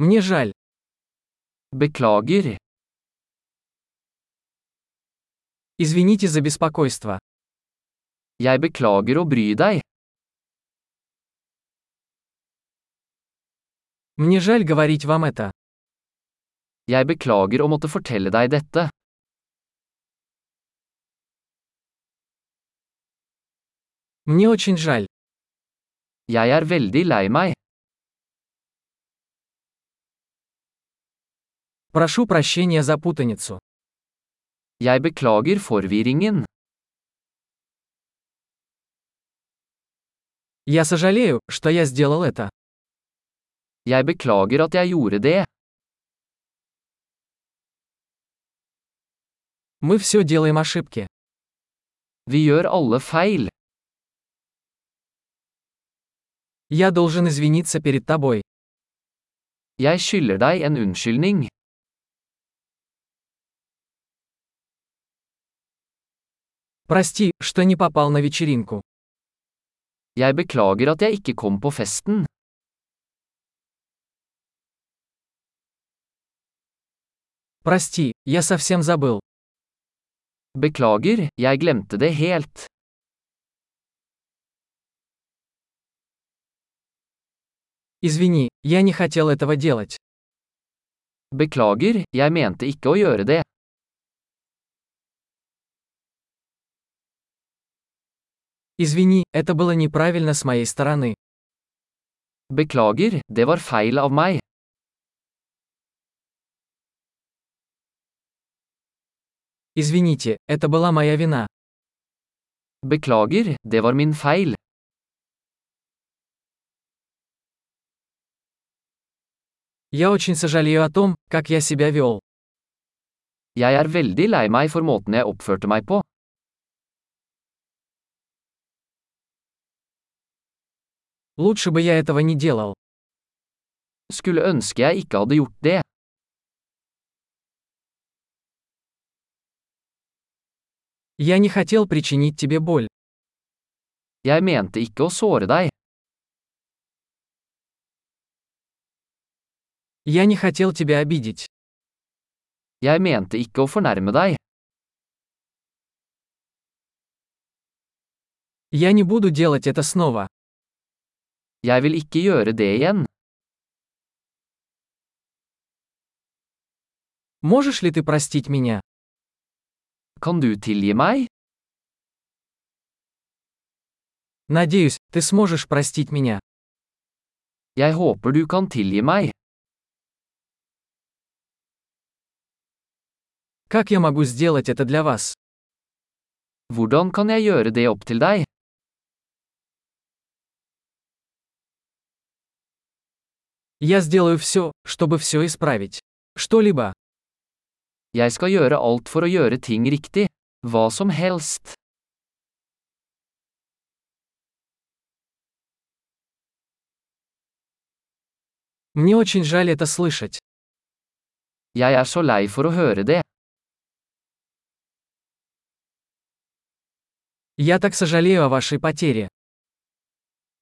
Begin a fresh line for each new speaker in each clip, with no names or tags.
Мне жаль.
Beklager.
Извините за беспокойство.
Jeg beklager å bry deg.
Мне жаль говорить вам это.
Jeg beklager å måtte fortelle deg dette.
Мне очень жаль.
Jeg er veldig lei meg.
Прошу прощения за путаницу.
Jeg beklager forvirringen.
Я сожалею, что я сделал это.
Jeg beklager at jeg gjorde det.
Мы все делаем ошибки.
Vi gjør alle feil.
Я должен извиниться перед тобой.
Jeg skylder deg en unnskyldning.
Прости, что не попал на вечеринку.
Jeg beklager at jeg ikke kom på festen.
Прости, я совсем забыл.
Beklager, jeg glemte det helt.
Извини, я не хотел этого делать.
Beklager, jeg mente ikke å gjøre det.
Извини, это было неправильно с моей стороны.
Beklager, det var feil av meg.
Извините, это была моя вина.
Beklager, det var min feil.
Я очень сожалею о том, как я себя вел.
Jeg er veldig lei meg for måten jeg oppførte meg på.
Лучше бы я этого не делал.
Skulle ønske jeg ikke hadde gjort det.
Я не хотел причинить тебе боль.
Jeg mente ikke å såre deg.
Я не хотел тебя обидеть.
Jeg mente ikke å fornærme deg.
Я не буду делать это снова.
Jeg vil ikke gjøre det igjen.
Можешь ли ты простить меня?
Kan du tilgi meg?
Надеюсь, ты сможешь простить меня.
Jeg håper du kan tilgi meg.
Как я могу сделать это для вас?
Hvordan kan jeg gjøre det opp til deg?
Я сделаю все, чтобы все исправить. Что-либо.
Jeg skal gjøre alt for å gjøre ting riktig. Hva som helst.
Мне очень жаль это слышать.
Jeg er så lei for å høre det.
Я так сожалею о вашей потере.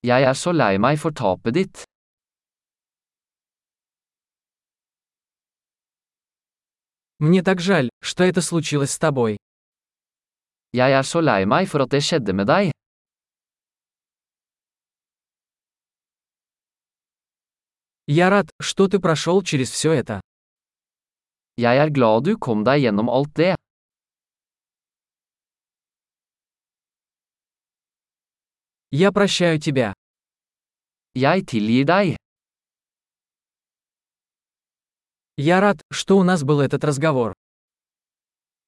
Jeg er så lei meg for tapet ditt.
Мне так жаль, что это случилось с тобой.
Jeg er så lei meg for at det skjedde med deg.
Я рад, что ты прошел через все это.
Jeg er glad du kom deg gjennom alt det.
Я прощаю тебя.
Jeg tilgir deg.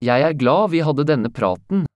Jeg er glad vi hadde denne praten.